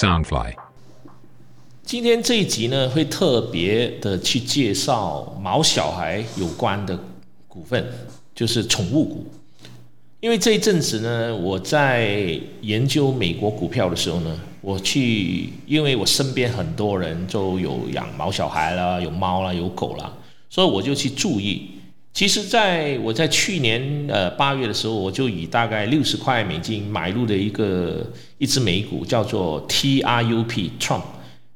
Soundfly。今天这一集呢，会特别的去介绍毛小孩有关的股份，就是宠物股。因为这一阵子呢，我在研究美国股票的时候呢，我去，因为我身边很多人都有养毛小孩啦，有猫啦，有狗啦，所以我就去注意。其实，在我在去年呃八月的时候，我就以大概六十块美金买入的一个一只美股，叫做 TRUP Trump。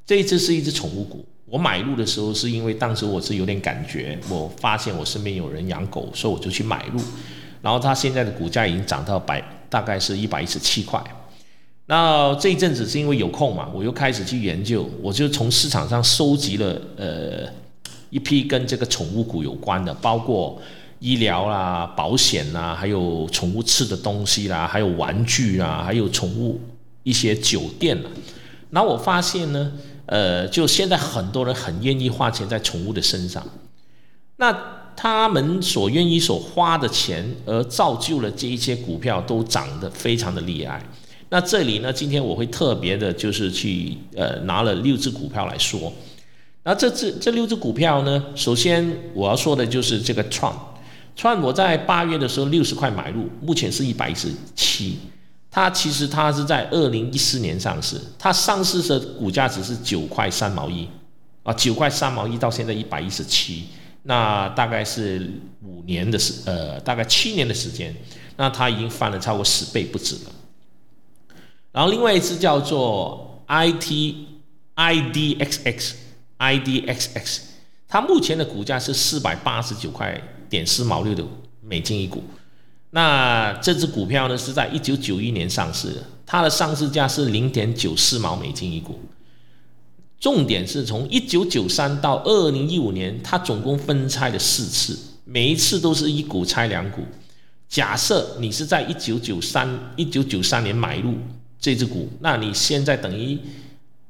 这一只是一只宠物股，我买入的时候是因为当时我是有点感觉，我发现我身边有人养狗，所以我就去买入。然后它现在的股价已经涨到百，大概是一百一十七块。那这一阵子是因为有空嘛，我又开始去研究，我就从市场上收集了呃一批跟这个宠物股有关的，包括医疗啦、保险啦，还有宠物吃的东西啦，还有玩具啦，还有宠物一些酒店啦。那我发现呢。呃，就现在很多人很愿意花钱在宠物的身上，那他们所愿意所花的钱，而造就了这一些股票都涨得非常的厉害。那这里呢，今天我会特别的，就是去呃拿了六只股票来说。那这只这六只股票呢，首先我要说的就是这个创创，我在八月的时候六十块买入，目前是一百一十七。它其实它是在二零一四年上市，它上市的股价只是九块三毛一，啊，九块三毛一到现在一百一十七，那大概是五年的时，呃，大概七年的时间，那它已经翻了超过十倍不止了。然后另外一只叫做 I T I D X X I D X X，它目前的股价是四百八十九块点四毛六的美金一股。那这只股票呢，是在一九九一年上市的，它的上市价是零点九四毛美金一股。重点是从一九九三到二零一五年，它总共分拆了四次，每一次都是一股拆两股。假设你是在一九九三一九九三年买入这只股，那你现在等于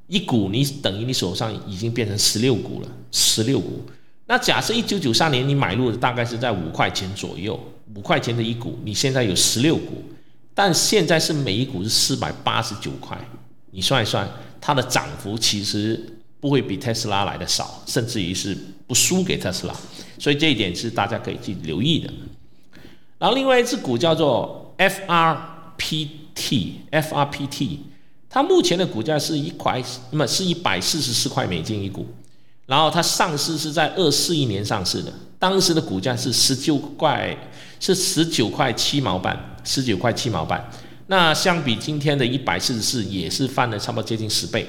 一股，你等于你手上已经变成十六股了，十六股。那假设一九九三年你买入的大概是在五块钱左右。五块钱的一股，你现在有十六股，但现在是每一股是四百八十九块，你算一算，它的涨幅其实不会比特斯拉来的少，甚至于是不输给特斯拉，所以这一点是大家可以去留意的。然后另外一只股叫做 FRPT，FRPT，它目前的股价是一块，那么是一百四十四块美金一股。然后它上市是在二四一年上市的，当时的股价是十九块，是十九块七毛半，十九块七毛半。那相比今天的一百四十四，也是翻了差不多接近十倍。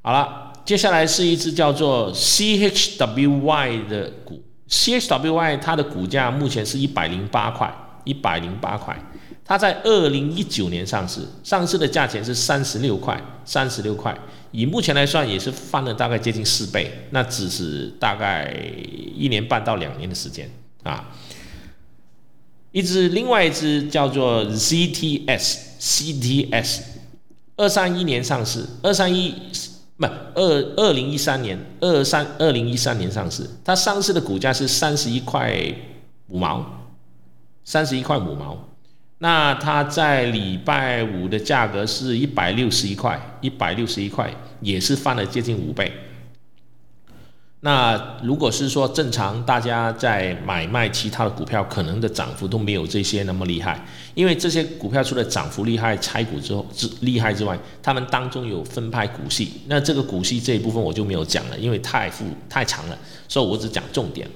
好了，接下来是一只叫做 CHWY 的股，CHWY 它的股价目前是一百零八块，一百零八块。它在二零一九年上市，上市的价钱是三十六块，三十六块。以目前来算，也是翻了大概接近四倍，那只是大概一年半到两年的时间啊。一只另外一只叫做 ZTS，CTS，二三一年上市，二三一不二二零一三年二三二零一三年上市，它上市的股价是三十一块五毛，三十一块五毛。那它在礼拜五的价格是一百六十一块，一百六十一块也是翻了接近五倍。那如果是说正常，大家在买卖其他的股票，可能的涨幅都没有这些那么厉害，因为这些股票除了涨幅厉害、拆股之后之厉害之外，他们当中有分派股息。那这个股息这一部分我就没有讲了，因为太复太长了，所以我只讲重点。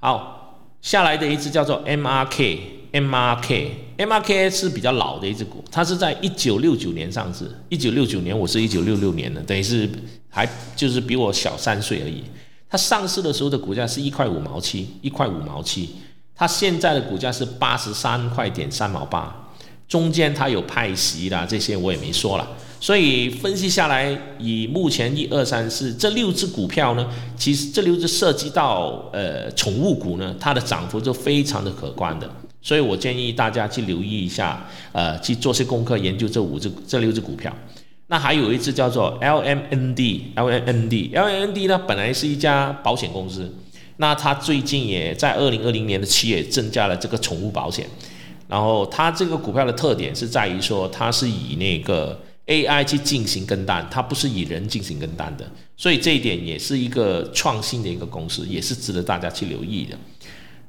好，下来的一只叫做 MRK。M R K，M R K 是比较老的一只股，它是在一九六九年上市。一九六九年，我是一九六六年的，等于是还就是比我小三岁而已。它上市的时候的股价是一块五毛七，一块五毛七。它现在的股价是八十三块点三毛八，中间它有派息啦，这些我也没说了。所以分析下来，以目前一二三四这六只股票呢，其实这六只涉及到呃宠物股呢，它的涨幅就非常的可观的。所以我建议大家去留意一下，呃，去做些功课，研究这五只、这六只股票。那还有一只叫做 LMND，LMND，LMND 呢，本来是一家保险公司，那它最近也在二零二零年的七月增加了这个宠物保险。然后它这个股票的特点是在于说，它是以那个 AI 去进行跟单，它不是以人进行跟单的，所以这一点也是一个创新的一个公司，也是值得大家去留意的。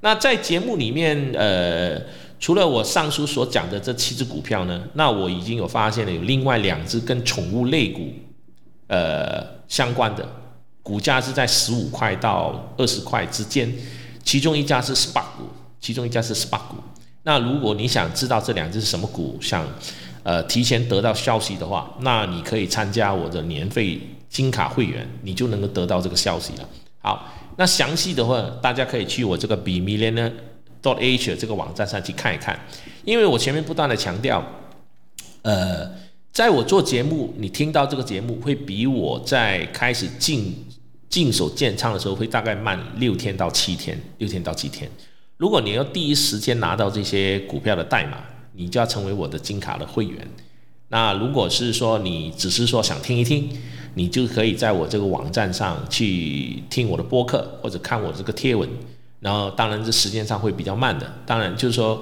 那在节目里面，呃，除了我上述所讲的这七只股票呢，那我已经有发现了有另外两只跟宠物类股，呃，相关的股价是在十五块到二十块之间，其中一家是 SPA 股，其中一家是 SPA 股。那如果你想知道这两只是什么股，想呃提前得到消息的话，那你可以参加我的年费金卡会员，你就能够得到这个消息了。好。那详细的话，大家可以去我这个 Be m i l l i o n dot h 这个网站上去看一看，因为我前面不断的强调，呃，在我做节目，你听到这个节目会比我在开始进进手建仓的时候会大概慢六天到七天，六天到七天。如果你要第一时间拿到这些股票的代码，你就要成为我的金卡的会员。那如果是说你只是说想听一听，你就可以在我这个网站上去听我的播客或者看我这个贴文，然后当然这时间上会比较慢的，当然就是说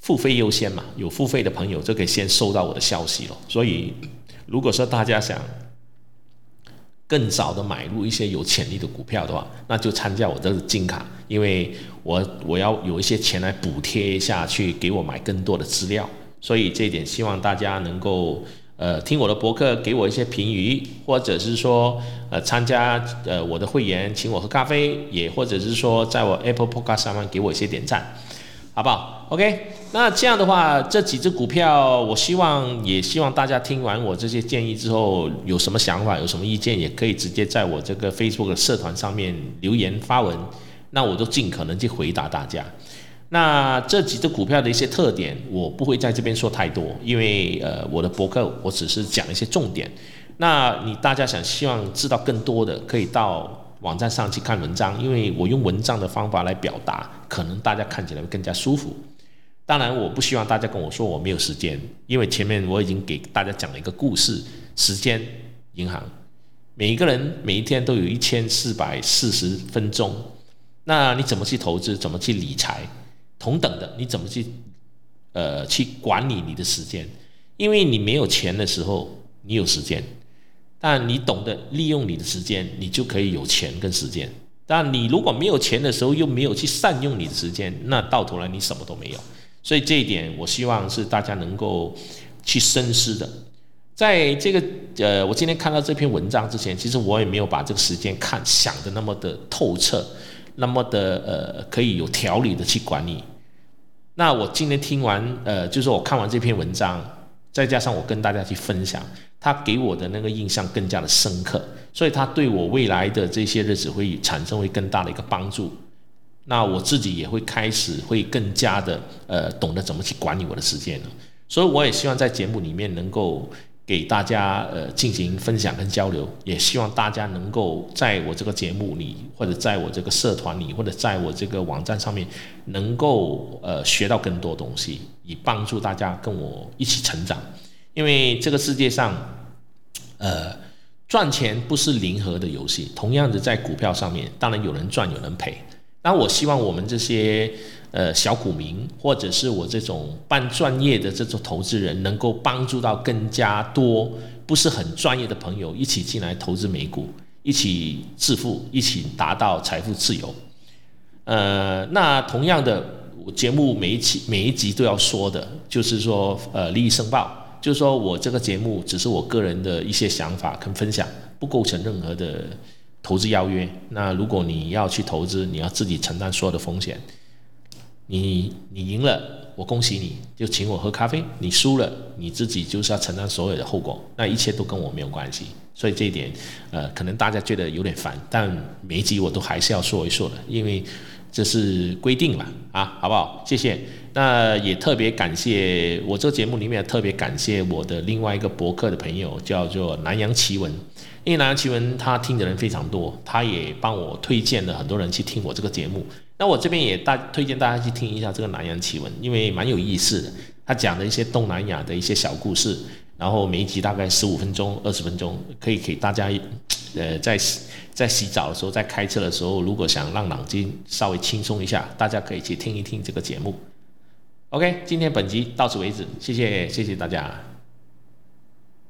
付费优先嘛，有付费的朋友就可以先收到我的消息了。所以如果说大家想更早的买入一些有潜力的股票的话，那就参加我这个金卡，因为我我要有一些钱来补贴一下去给我买更多的资料，所以这一点希望大家能够。呃，听我的博客，给我一些评语，或者是说，呃，参加呃我的会员，请我喝咖啡，也或者是说，在我 Apple Podcast 上面给我一些点赞，好不好？OK，那这样的话，这几只股票，我希望也希望大家听完我这些建议之后，有什么想法，有什么意见，也可以直接在我这个 Facebook 社团上面留言发文，那我都尽可能去回答大家。那这几只股票的一些特点，我不会在这边说太多，因为呃，我的博客我只是讲一些重点。那你大家想希望知道更多的，可以到网站上去看文章，因为我用文章的方法来表达，可能大家看起来会更加舒服。当然，我不希望大家跟我说我没有时间，因为前面我已经给大家讲了一个故事。时间银行，每一个人每一天都有一千四百四十分钟，那你怎么去投资？怎么去理财？同等的，你怎么去，呃，去管理你的时间？因为你没有钱的时候，你有时间；但你懂得利用你的时间，你就可以有钱跟时间。但你如果没有钱的时候，又没有去善用你的时间，那到头来你什么都没有。所以这一点，我希望是大家能够去深思的。在这个呃，我今天看到这篇文章之前，其实我也没有把这个时间看想的那么的透彻，那么的呃，可以有条理的去管理。那我今天听完，呃，就是我看完这篇文章，再加上我跟大家去分享，他给我的那个印象更加的深刻，所以他对我未来的这些日子会产生会更大的一个帮助。那我自己也会开始会更加的，呃，懂得怎么去管理我的时间了。所以我也希望在节目里面能够。给大家呃进行分享跟交流，也希望大家能够在我这个节目里，或者在我这个社团里，或者在我这个网站上面，能够呃学到更多东西，以帮助大家跟我一起成长。因为这个世界上，呃，赚钱不是零和的游戏。同样的，在股票上面，当然有人赚，有人赔。那我希望我们这些。呃，小股民或者是我这种半专业的这种投资人，能够帮助到更加多不是很专业的朋友一起进来投资美股，一起致富，一起达到财富自由。呃，那同样的，节目每一期每一集都要说的，就是说，呃，利益申报，就是说我这个节目只是我个人的一些想法跟分享，不构成任何的投资邀约。那如果你要去投资，你要自己承担所有的风险。你你赢了，我恭喜你，就请我喝咖啡；你输了，你自己就是要承担所有的后果，那一切都跟我没有关系。所以这一点，呃，可能大家觉得有点烦，但每一集我都还是要说一说的，因为这是规定嘛，啊，好不好？谢谢。那也特别感谢我这个节目里面特别感谢我的另外一个博客的朋友，叫做南洋奇闻。因为南洋奇闻他听的人非常多，他也帮我推荐了很多人去听我这个节目。那我这边也大推荐大家去听一下这个南洋奇闻，因为蛮有意思的。他讲的一些东南亚的一些小故事，然后每一集大概十五分钟、二十分钟，可以给大家，呃，在在洗澡的时候、在开车的时候，如果想让脑筋稍微轻松一下，大家可以去听一听这个节目。OK，今天本集到此为止，谢谢谢谢大家。